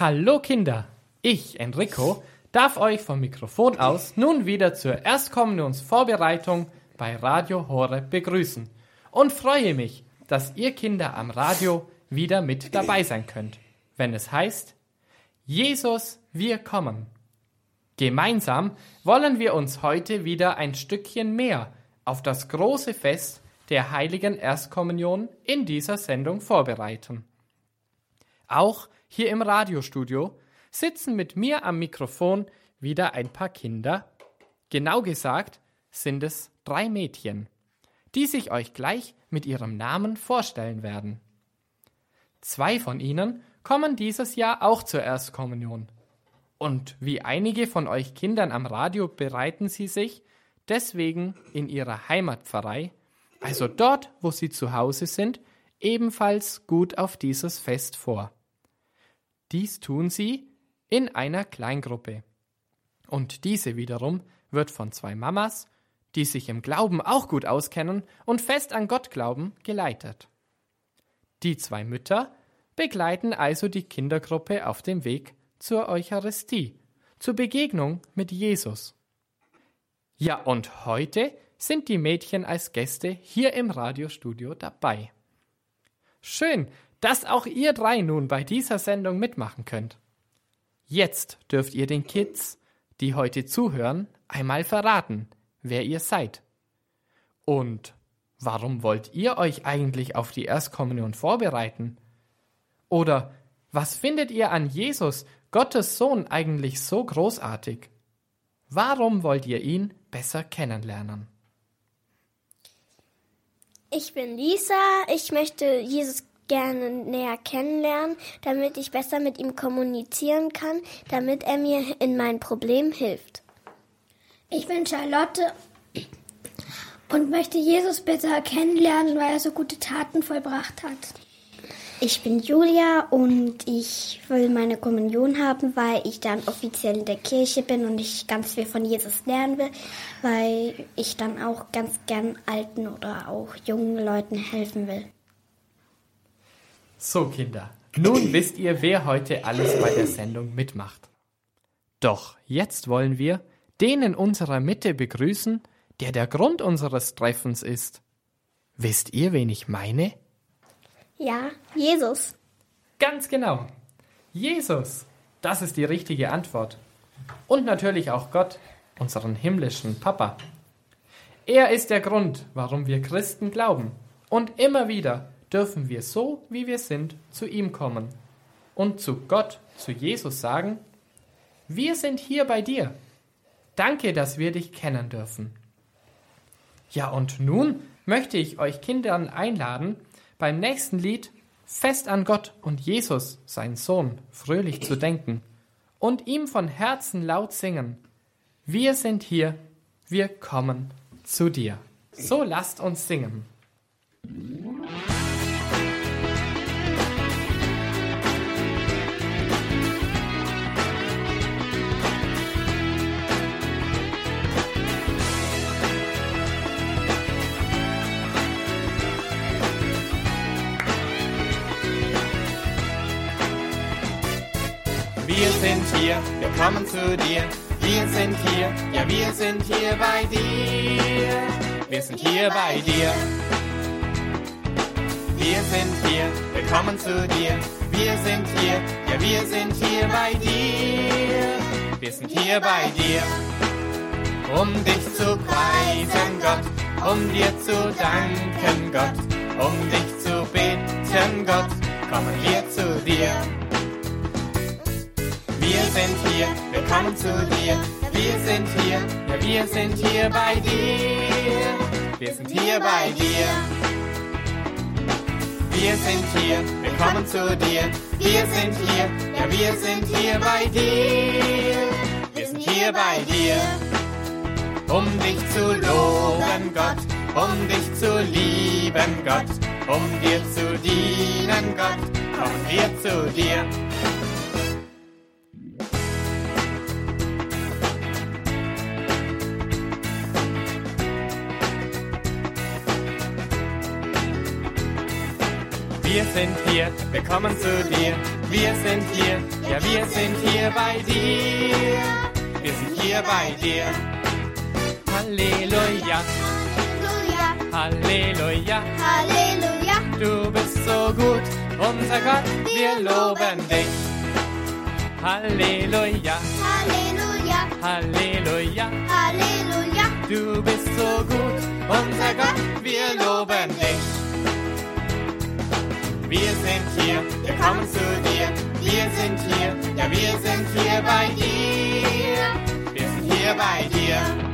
Hallo Kinder, ich, Enrico, darf euch vom Mikrofon aus nun wieder zur Erstkommunionsvorbereitung bei Radio Hore begrüßen und freue mich, dass ihr Kinder am Radio wieder mit dabei sein könnt, wenn es heißt, Jesus, wir kommen. Gemeinsam wollen wir uns heute wieder ein Stückchen mehr auf das große Fest der heiligen Erstkommunion in dieser Sendung vorbereiten. Auch hier im Radiostudio sitzen mit mir am Mikrofon wieder ein paar Kinder. Genau gesagt sind es drei Mädchen, die sich euch gleich mit ihrem Namen vorstellen werden. Zwei von ihnen kommen dieses Jahr auch zur Erstkommunion. Und wie einige von euch Kindern am Radio bereiten sie sich deswegen in ihrer Heimatpfarrei, also dort, wo sie zu Hause sind, ebenfalls gut auf dieses Fest vor. Dies tun sie in einer Kleingruppe. Und diese wiederum wird von zwei Mamas, die sich im Glauben auch gut auskennen und fest an Gott glauben, geleitet. Die zwei Mütter begleiten also die Kindergruppe auf dem Weg zur Eucharistie, zur Begegnung mit Jesus. Ja, und heute sind die Mädchen als Gäste hier im Radiostudio dabei. Schön, dass auch ihr drei nun bei dieser Sendung mitmachen könnt. Jetzt dürft ihr den Kids, die heute zuhören, einmal verraten, wer ihr seid. Und warum wollt ihr euch eigentlich auf die Erstkommunion vorbereiten? Oder was findet ihr an Jesus, Gottes Sohn, eigentlich so großartig? Warum wollt ihr ihn besser kennenlernen? Ich bin Lisa. Ich möchte Jesus gerne näher kennenlernen, damit ich besser mit ihm kommunizieren kann, damit er mir in meinem Problem hilft. Ich bin Charlotte und möchte Jesus besser kennenlernen, weil er so gute Taten vollbracht hat. Ich bin Julia und ich will meine Kommunion haben, weil ich dann offiziell in der Kirche bin und ich ganz viel von Jesus lernen will, weil ich dann auch ganz gern alten oder auch jungen Leuten helfen will. So, Kinder, nun wisst ihr, wer heute alles bei der Sendung mitmacht. Doch jetzt wollen wir den in unserer Mitte begrüßen, der der Grund unseres Treffens ist. Wisst ihr, wen ich meine? Ja, Jesus. Ganz genau. Jesus. Das ist die richtige Antwort. Und natürlich auch Gott, unseren himmlischen Papa. Er ist der Grund, warum wir Christen glauben. Und immer wieder dürfen wir so, wie wir sind, zu ihm kommen und zu Gott, zu Jesus sagen, wir sind hier bei dir. Danke, dass wir dich kennen dürfen. Ja, und nun möchte ich euch Kindern einladen, beim nächsten Lied fest an Gott und Jesus, sein Sohn, fröhlich zu denken und ihm von Herzen laut singen. Wir sind hier, wir kommen zu dir. So lasst uns singen. Sind hier, wir kommen zu dir. Wir sind hier, ja wir sind hier bei dir. Wir sind hier bei dir. Wir sind hier, wir kommen zu dir. Wir sind hier, ja wir sind hier bei dir. Wir sind hier bei dir. Um dich zu preisen, Gott, um dir zu danken, Gott, um dich zu bitten, Gott, kommen wir kommen zu dir. Wir sind hier, ja wir sind hier bei dir. Wir sind hier bei dir. Wir sind hier, wir kommen zu dir. Wir sind hier, ja wir sind hier bei dir. Wir sind hier bei dir. Um dich zu loben, Gott, um dich zu lieben, Gott, um dir zu dienen, Gott, kommen wir zu dir. Sind hier, wir kommen zu dir. Wir sind hier, ja wir sind hier bei dir. Wir sind hier bei dir. Halleluja, Halleluja, Halleluja. Halleluja, Du bist so gut, unser Gott, wir loben dich. Halleluja, Halleluja, Halleluja. Halleluja. Du bist so gut, unser Gott, wir loben dich. Wir sind hier, wir kommen zu dir. Wir sind hier, ja wir sind hier bei dir. Wir sind hier bei dir.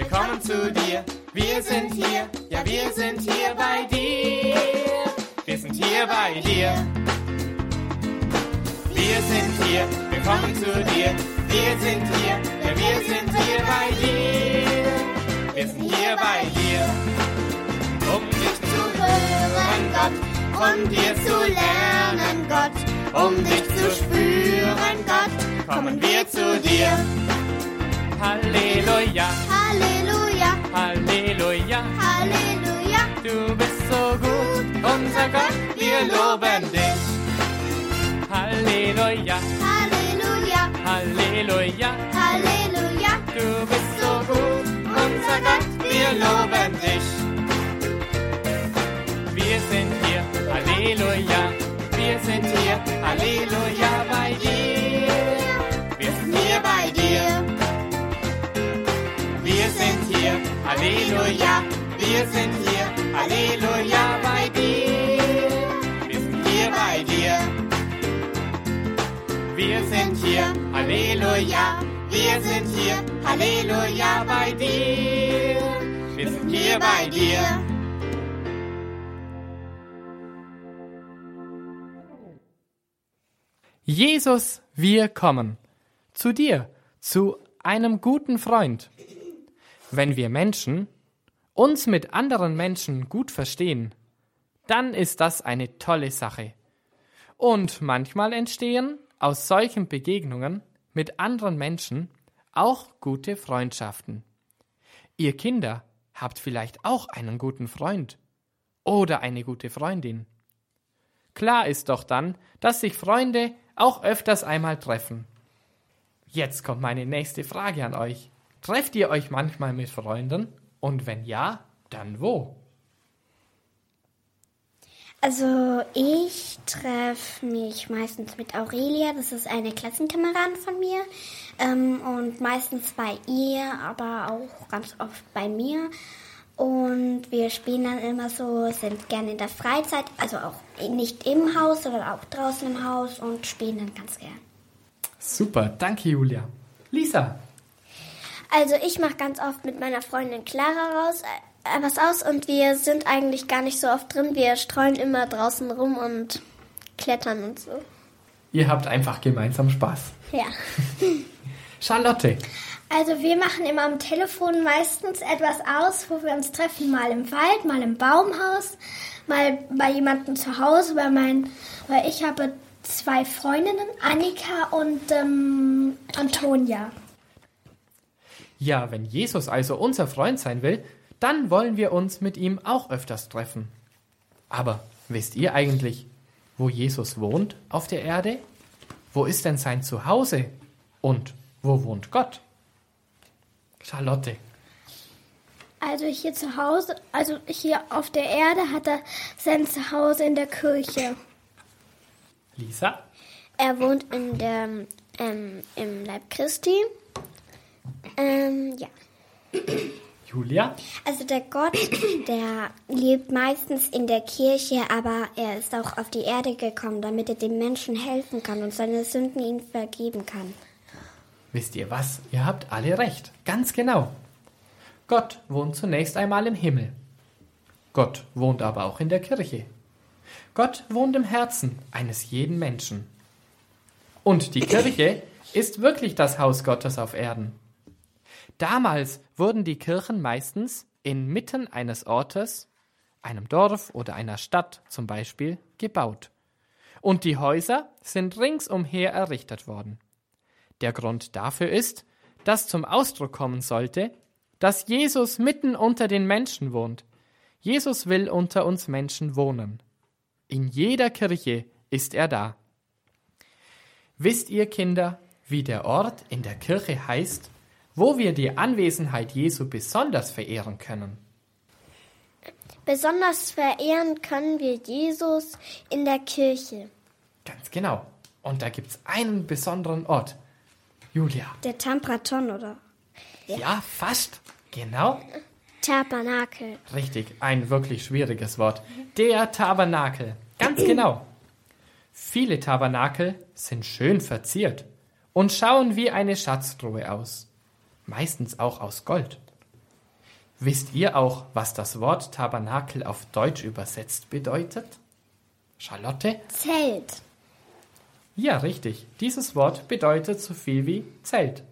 Wir kommen zu dir. Wir sind hier, ja wir sind hier bei dir. Wir sind hier bei dir. Wir sind hier, wir kommen zu dir. Wir sind hier, ja wir sind hier bei dir. Wir sind hier bei dir. Um dich zu hören, Gott, von dir zu lernen, Gott. Um dich zu spüren, Gott, kommen wir zu dir. Halleluja, Halleluja, Halleluja. Du bist so gut, unser Gott, wir loben dich. Halleluja, Halleluja, Halleluja. Halleluja. Du bist so gut, unser Gott, wir loben dich. Wir sind hier, Halleluja. Wir sind hier, Halleluja bei dir. Halleluja. Wir sind hier, Halleluja bei dir. Wir sind hier bei dir. Wir sind hier, Halleluja. Wir sind hier, Halleluja bei dir. Wir sind hier bei dir. Jesus, wir kommen zu dir, zu einem guten Freund. Wenn wir Menschen uns mit anderen Menschen gut verstehen, dann ist das eine tolle Sache. Und manchmal entstehen aus solchen Begegnungen mit anderen Menschen auch gute Freundschaften. Ihr Kinder habt vielleicht auch einen guten Freund oder eine gute Freundin. Klar ist doch dann, dass sich Freunde auch öfters einmal treffen. Jetzt kommt meine nächste Frage an euch. Trefft ihr euch manchmal mit Freunden? Und wenn ja, dann wo? Also ich treffe mich meistens mit Aurelia, das ist eine Klassenkameradin von mir. Ähm, und meistens bei ihr, aber auch ganz oft bei mir. Und wir spielen dann immer so, sind gerne in der Freizeit, also auch nicht im Haus, sondern auch draußen im Haus und spielen dann ganz gern. Super, danke Julia. Lisa, Also ich mache ganz oft mit meiner Freundin Clara raus, äh, was aus und wir sind eigentlich gar nicht so oft drin. Wir streuen immer draußen rum und klettern und so. ihr habt einfach gemeinsam Spaß. Ja. Charlotte, Also wir machen immer am Telefon meistens etwas aus, wo wir uns treffen, mal im Wald, mal im Baumhaus, mal bei jemandem zu Hause, weil mein, weil ich habe zwei Freundinnen, Annika und ähm, Antonia. Ja, wenn Jesus also unser Freund sein will, dann wollen wir uns mit ihm auch öfters treffen. Aber wisst ihr eigentlich, wo Jesus wohnt auf der Erde? Wo ist denn sein Zuhause? Und wo wohnt Gott? Charlotte, Also hier zu Hause, also hier auf der Erde hat er sein Zuhause in der Kirche. Lisa, Er wohnt in der, ähm, im Leib Christi. Ähm, ja. Julia, Also der Gott, der lebt meistens in der Kirche, aber er ist auch auf die Erde gekommen, damit er den Menschen helfen kann und seine Sünden ihnen vergeben kann. wisst ihr was? Ihr habt alle recht. Ganz genau. Gott wohnt zunächst einmal im Himmel. Gott wohnt aber auch in der Kirche. Gott wohnt im Herzen eines jeden Menschen. Und die Kirche ist wirklich das Haus Gottes auf Erden. Damals wurden die Kirchen meistens inmitten eines Ortes, einem Dorf oder einer Stadt zum Beispiel, gebaut. Und die Häuser sind ringsumher errichtet worden. Der Grund dafür ist, dass zum Ausdruck kommen sollte, dass Jesus mitten unter den Menschen wohnt. Jesus will unter uns Menschen wohnen. In jeder Kirche ist er da. Wisst ihr, Kinder, wie der Ort in der Kirche heißt, wo wir die Anwesenheit Jesu besonders verehren können? Besonders verehren können wir Jesus in der Kirche. Ganz genau. Und da gibt es einen besonderen Ort. Julia. Der Tampraton, oder? Ja, ja fast. Genau. Tabernakel. Richtig, ein wirklich schwieriges Wort. Der Tabernakel. Ganz genau. Viele Tabernakel sind schön verziert und schauen wie eine Schatztruhe aus. Meistens auch aus Gold. Wisst ihr auch, was das Wort Tabernakel auf Deutsch übersetzt bedeutet? Charlotte? Zelt. Ja, richtig. Dieses Wort bedeutet so viel wie Zelt.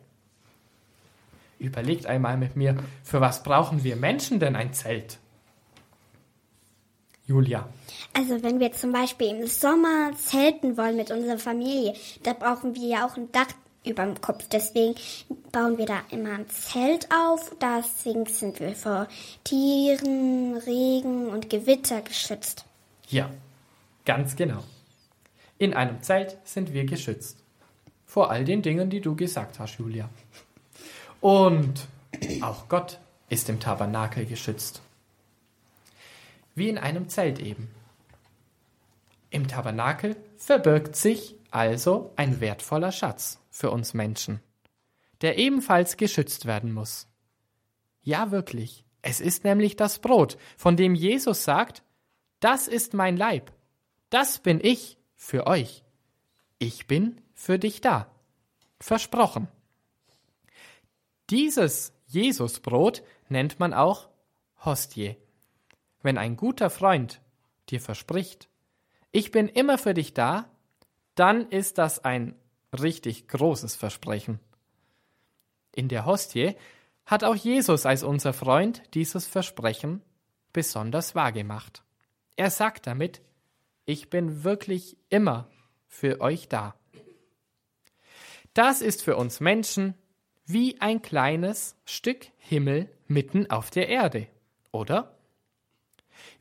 Überlegt einmal mit mir, für was brauchen wir Menschen denn ein Zelt? Julia. Also wenn wir zum Beispiel im Sommer zelten wollen mit unserer Familie, da brauchen wir ja auch ein Dach über dem Kopf. Deswegen bauen wir da immer ein Zelt auf. Deswegen sind wir vor Tieren, Regen und Gewitter geschützt. Ja, ganz genau. In einem Zelt sind wir geschützt. Vor all den Dingen, die du gesagt hast, Julia. Und auch Gott ist im Tabernakel geschützt. Wie in einem Zelt eben. Im Tabernakel verbirgt sich also ein wertvoller Schatz für uns Menschen, der ebenfalls geschützt werden muss. Ja, wirklich. Es ist nämlich das Brot, von dem Jesus sagt, das ist mein Leib, das bin ich für euch. Ich bin für dich da. Versprochen. Dieses Jesusbrot nennt man auch Hostie. Wenn ein guter Freund dir verspricht, ich bin immer für dich da, dann ist das ein richtig großes Versprechen. In der Hostie hat auch Jesus als unser Freund dieses Versprechen besonders wahrgemacht. Er sagt damit, ich bin wirklich immer für euch da. Das ist für uns Menschen wie ein kleines Stück Himmel mitten auf der Erde, oder?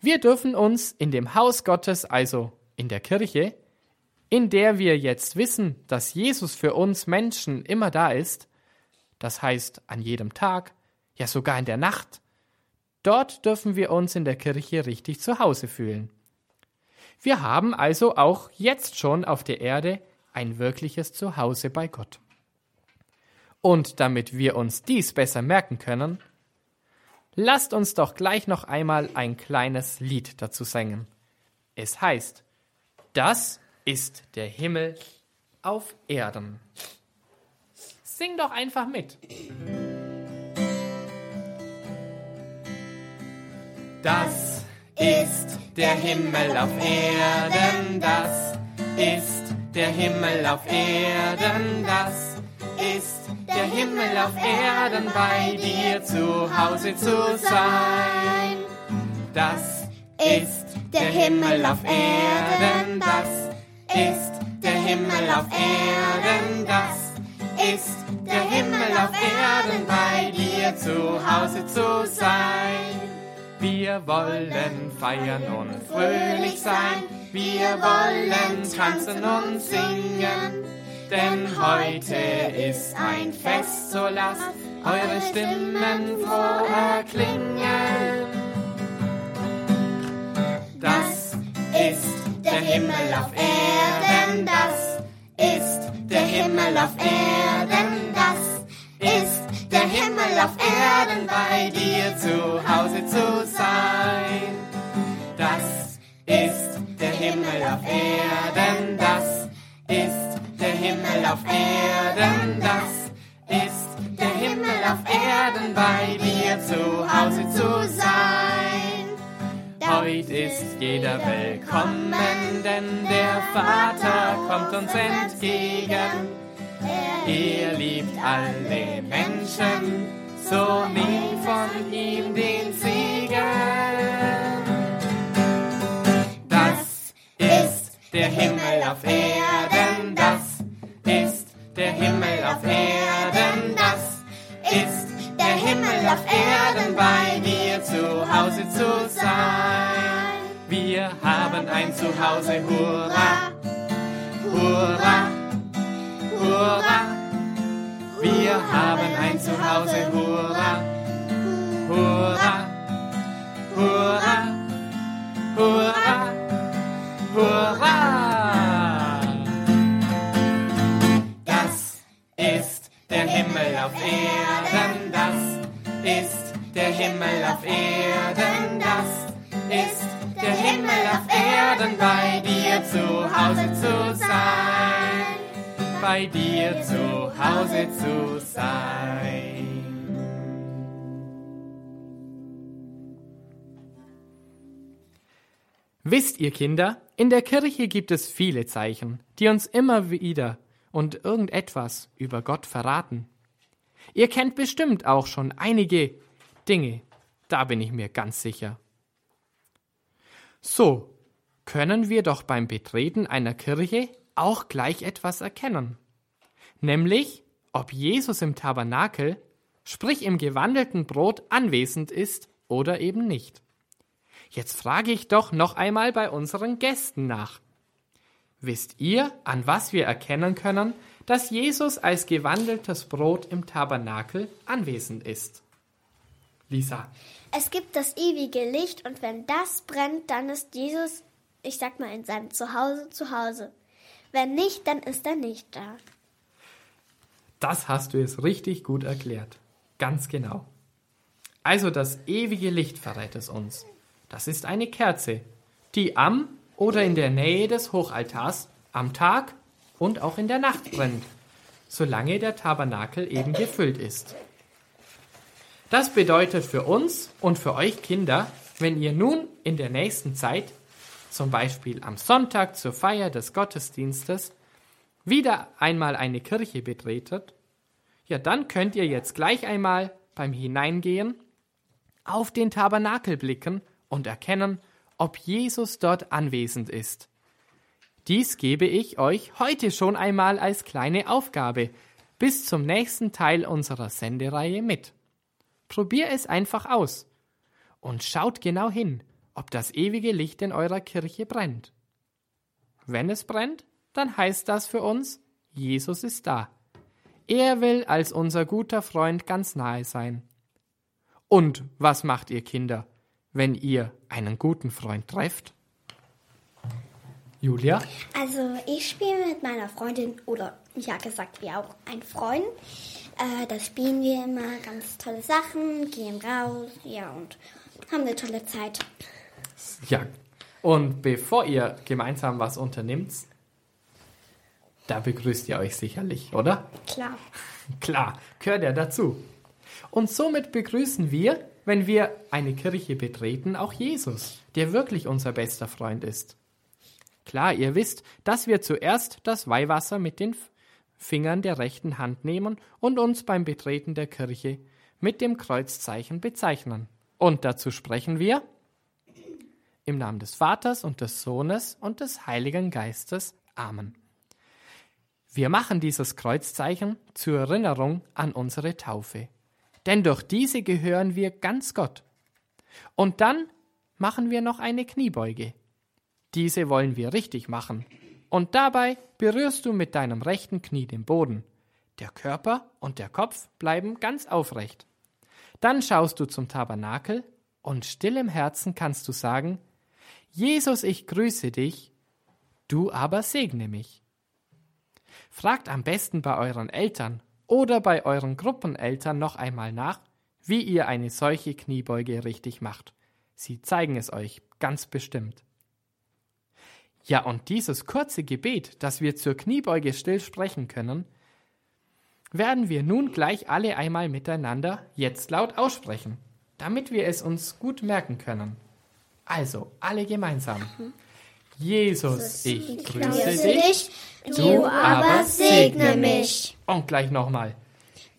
Wir dürfen uns in dem Haus Gottes, also in der Kirche, in der wir jetzt wissen, dass Jesus für uns Menschen immer da ist, das heißt an jedem Tag, ja sogar in der Nacht, dort dürfen wir uns in der Kirche richtig zu Hause fühlen. Wir haben also auch jetzt schon auf der Erde ein wirkliches Zuhause bei Gott. Und damit wir uns dies besser merken können, lasst uns doch gleich noch einmal ein kleines Lied dazu singen. Es heißt, das ist der Himmel auf Erden. Sing doch einfach mit. Das ist der Himmel auf Erden, das ist der Himmel auf Erden, das ist der Himmel auf Erden, bei dir zu Hause zu sein. Das ist der Himmel auf Erden, das ist der Himmel auf Erden, das ist der Himmel auf Erden, bei dir zu Hause zu sein. Wir wollen feiern und fröhlich sein, wir wollen tanzen und singen, denn heute ist ein Fest, so lasst eure Stimmen froh erklingen. Das ist der Himmel auf Erden, das ist der Himmel auf Erden, das ist der Himmel auf Erden, bei dir zu Hause zu sein. Das ist der Himmel auf Erden, das ist der Himmel auf Erden, das ist der Himmel auf Erden, bei dir zu Hause zu sein. Heute ist jeder willkommen, denn der Vater kommt uns entgegen. Er liebt alle Menschen, so nimm von ihm den Segen. Das ist der Himmel auf Erden, ein Zuhause, hurra, hurra, hurra. Wir haben ein Zuhause, hurra, hurra, hurra, hurra, hurra. Das ist der Himmel auf Erden, das ist der Himmel auf Erden, das ist der Himmel auf Erden, bei dir zu Hause zu sein, bei dir zu Hause zu sein. Wisst ihr Kinder, in der Kirche gibt es viele Zeichen, die uns immer wieder und irgendetwas über Gott verraten. Ihr kennt bestimmt auch schon einige Dinge, da bin ich mir ganz sicher. So können wir doch beim Betreten einer Kirche auch gleich etwas erkennen, nämlich ob Jesus im Tabernakel, sprich im gewandelten Brot, anwesend ist oder eben nicht. Jetzt frage ich doch noch einmal bei unseren Gästen nach. Wisst ihr, an was wir erkennen können, dass Jesus als gewandeltes Brot im Tabernakel anwesend ist? Lisa. Es gibt das ewige Licht und wenn das brennt, dann ist Jesus, ich sag mal, in seinem Zuhause zu Hause. Wenn nicht, dann ist er nicht da. Das hast du jetzt richtig gut erklärt. Ganz genau. Also das ewige Licht verrät es uns. Das ist eine Kerze, die am oder in der Nähe des Hochaltars am Tag und auch in der Nacht brennt, solange der Tabernakel eben gefüllt ist. Das bedeutet für uns und für euch Kinder, wenn ihr nun in der nächsten Zeit, zum Beispiel am Sonntag zur Feier des Gottesdienstes, wieder einmal eine Kirche betretet, ja dann könnt ihr jetzt gleich einmal beim Hineingehen auf den Tabernakel blicken und erkennen, ob Jesus dort anwesend ist. Dies gebe ich euch heute schon einmal als kleine Aufgabe bis zum nächsten Teil unserer Sendereihe mit. Probier es einfach aus und schaut genau hin, ob das ewige Licht in eurer Kirche brennt. Wenn es brennt, dann heißt das für uns, Jesus ist da. Er will als unser guter Freund ganz nahe sein. Und was macht ihr Kinder, wenn ihr einen guten Freund trefft? Julia? Also ich spiele mit meiner Freundin oder ja gesagt wir auch ein Freund. Äh, da spielen wir immer ganz tolle Sachen, gehen raus, ja und haben eine tolle Zeit. Ja. Und bevor ihr gemeinsam was unternimmt, da begrüßt ihr euch sicherlich, oder? Klar. Klar, gehört ja dazu. Und somit begrüßen wir, wenn wir eine Kirche betreten, auch Jesus, der wirklich unser bester Freund ist. Klar, ihr wisst, dass wir zuerst das Weihwasser mit den Fingern der rechten Hand nehmen und uns beim Betreten der Kirche mit dem Kreuzzeichen bezeichnen. Und dazu sprechen wir im Namen des Vaters und des Sohnes und des Heiligen Geistes. Amen. Wir machen dieses Kreuzzeichen zur Erinnerung an unsere Taufe. Denn durch diese gehören wir ganz Gott. Und dann machen wir noch eine Kniebeuge. Diese wollen wir richtig machen. Und dabei berührst du mit deinem rechten Knie den Boden. Der Körper und der Kopf bleiben ganz aufrecht. Dann schaust du zum Tabernakel und still im Herzen kannst du sagen, Jesus, ich grüße dich, du aber segne mich. Fragt am besten bei euren Eltern oder bei euren Gruppeneltern noch einmal nach, wie ihr eine solche Kniebeuge richtig macht. Sie zeigen es euch ganz bestimmt. Ja, und dieses kurze Gebet, das wir zur Kniebeuge still sprechen können, werden wir nun gleich alle einmal miteinander jetzt laut aussprechen, damit wir es uns gut merken können. Also, alle gemeinsam. Jesus, ich grüße dich, du aber segne mich. Und gleich nochmal.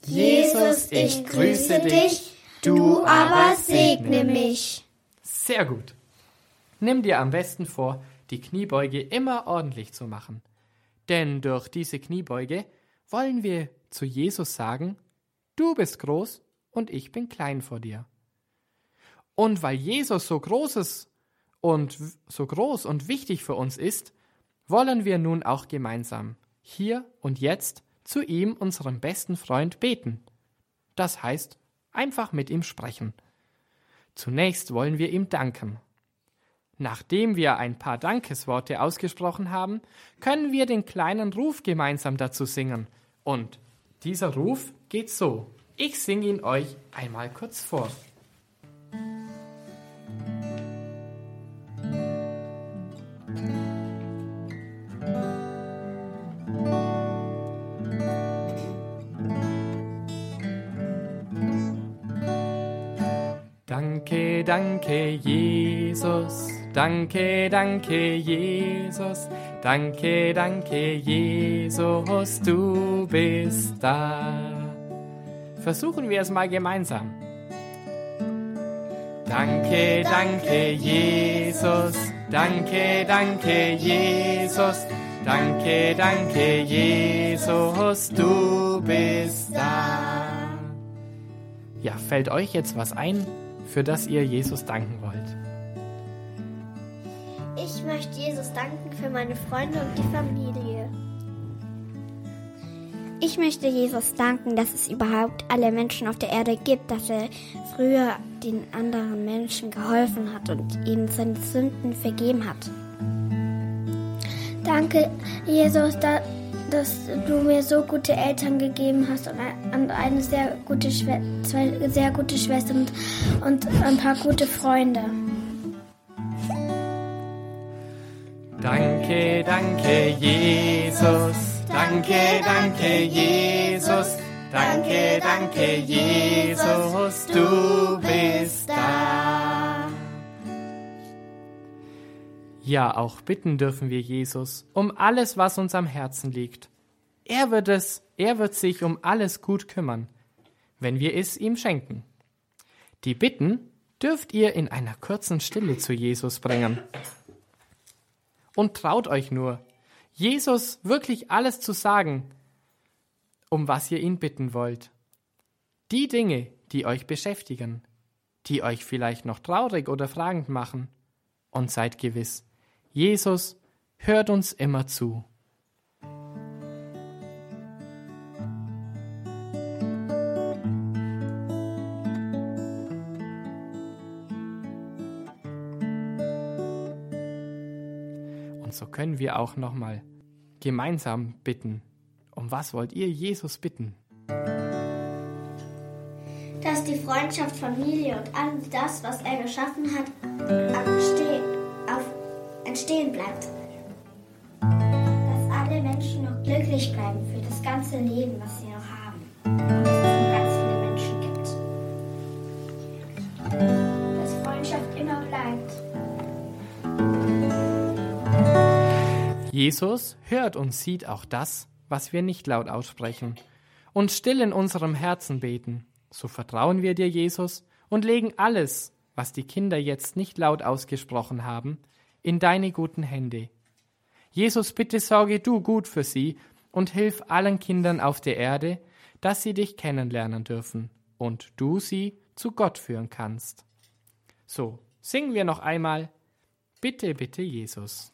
Jesus, ich grüße dich, du aber segne mich. Sehr gut. Nimm dir am besten vor, die Kniebeuge immer ordentlich zu machen. Denn durch diese Kniebeuge wollen wir zu Jesus sagen, du bist groß und ich bin klein vor dir. Und weil Jesus so großes und so groß und wichtig für uns ist, wollen wir nun auch gemeinsam hier und jetzt zu ihm, unserem besten Freund, beten. Das heißt, einfach mit ihm sprechen. Zunächst wollen wir ihm danken. Nachdem wir ein paar Dankesworte ausgesprochen haben, können wir den kleinen Ruf gemeinsam dazu singen. Und dieser Ruf geht so. Ich singe ihn euch einmal kurz vor. Danke, danke, Jesus. Danke, danke, Jesus. Danke, danke, Jesus, du bist da. Versuchen wir es mal gemeinsam. Danke, danke, Jesus. Danke, danke, Jesus. Danke, danke, Jesus, du bist da. Ja, fällt euch jetzt was ein, für das ihr Jesus danken wollt? Ich möchte Jesus danken für meine Freunde und die Familie. Ich möchte Jesus danken, dass es überhaupt alle Menschen auf der Erde gibt, dass er früher den anderen Menschen geholfen hat und ihnen seine Sünden vergeben hat. Danke, Jesus, da, dass du mir so gute Eltern gegeben hast und eine sehr gute, zwei sehr gute Schwestern und, und ein paar gute Freunde. Danke, danke, Jesus. Danke, danke, Jesus. Danke, danke, Jesus, du bist da. Ja, auch bitten dürfen wir Jesus um alles, was uns am Herzen liegt. Er wird es, er wird sich um alles gut kümmern, wenn wir es ihm schenken. Die Bitten dürft ihr in einer kurzen Stille zu Jesus bringen. Und traut euch nur, Jesus wirklich alles zu sagen, um was ihr ihn bitten wollt. Die Dinge, die euch beschäftigen, die euch vielleicht noch traurig oder fragend machen. Und seid gewiss, Jesus hört uns immer zu. Und so können wir auch nochmal gemeinsam bitten. Um was wollt ihr Jesus bitten? Dass die Freundschaft, Familie und all das, was er geschaffen hat, entstehen, auf, entstehen bleibt. Dass alle Menschen noch glücklich bleiben für das ganze Leben, was sie noch haben. Und es noch ganz viele Menschen gibt. Dass Freundschaft immer bleibt. Jesus hört und sieht auch das, was wir nicht laut aussprechen und still in unserem Herzen beten. So vertrauen wir dir, Jesus, und legen alles, was die Kinder jetzt nicht laut ausgesprochen haben, in deine guten Hände. Jesus, bitte sorge du gut für sie und hilf allen Kindern auf der Erde, dass sie dich kennenlernen dürfen und du sie zu Gott führen kannst. So, singen wir noch einmal. Bitte, bitte, Jesus.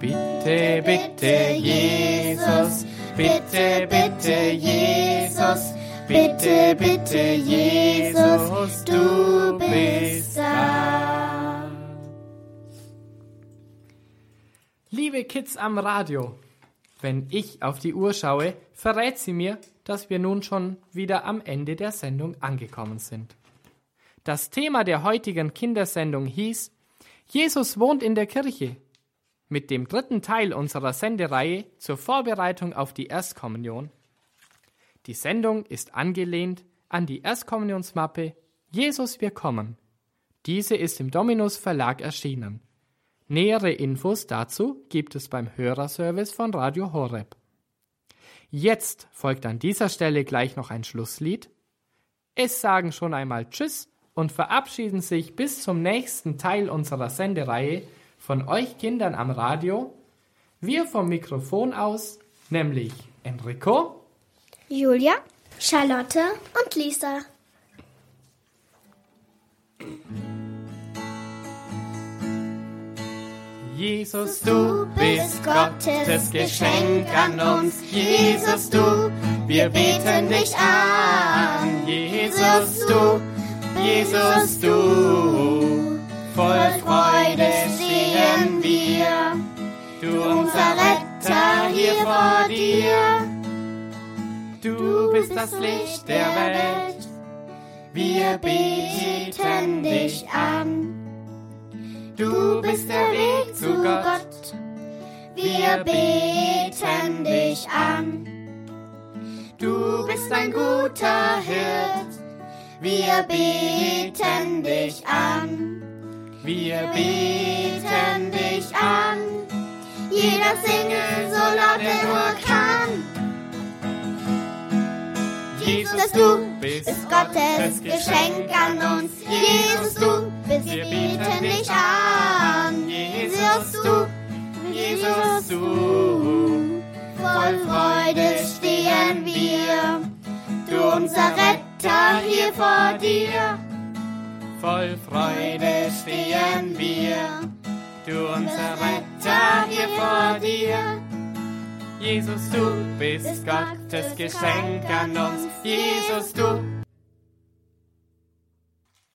Bitte, bitte, Jesus, bitte, bitte, Jesus, bitte, bitte, Jesus, du bist da. Liebe Kids am Radio, wenn ich auf die Uhr schaue, verrät sie mir, dass wir nun schon wieder am Ende der Sendung angekommen sind. Das Thema der heutigen Kindersendung hieß Jesus wohnt in der Kirche mit dem dritten Teil unserer Sendereihe zur Vorbereitung auf die Erstkommunion. Die Sendung ist angelehnt an die Erstkommunionsmappe Jesus wir kommen. Diese ist im Dominus Verlag erschienen. Nähere Infos dazu gibt es beim Hörerservice von Radio Horeb. Jetzt folgt an dieser Stelle gleich noch ein Schlusslied. Es sagen schon einmal Tschüss und verabschieden sich bis zum nächsten Teil unserer Sendereihe von euch Kindern am Radio. Wir vom Mikrofon aus, nämlich Enrico, Julia Charlotte. und Lisa. Jesus, du bist Gottes Geschenk an uns. Jesus, du, wir beten dich an. Jesus, du, Jesus, du, voll Freude stehen wir. Du, unser Retter hier vor dir. Du bist das Licht der Welt. Wir beten dich an. Du bist der Weg zu Gott. Wir beten dich an. Du bist ein guter Hirt. Wir beten dich an. Wir beten dich an. Jeder singe so laut er nur kann. Jesus, du bist Gottes Geschenk an uns. Jesus, du bist, wir beten dich an. Jesus, du, Jesus, du, voll Freude stehen wir. Du, unser Retter hier vor dir. Voll Freude stehen wir. Du, unser Retter hier vor dir. Jesus, du bist Gottes Geschenk an uns. Jesus, du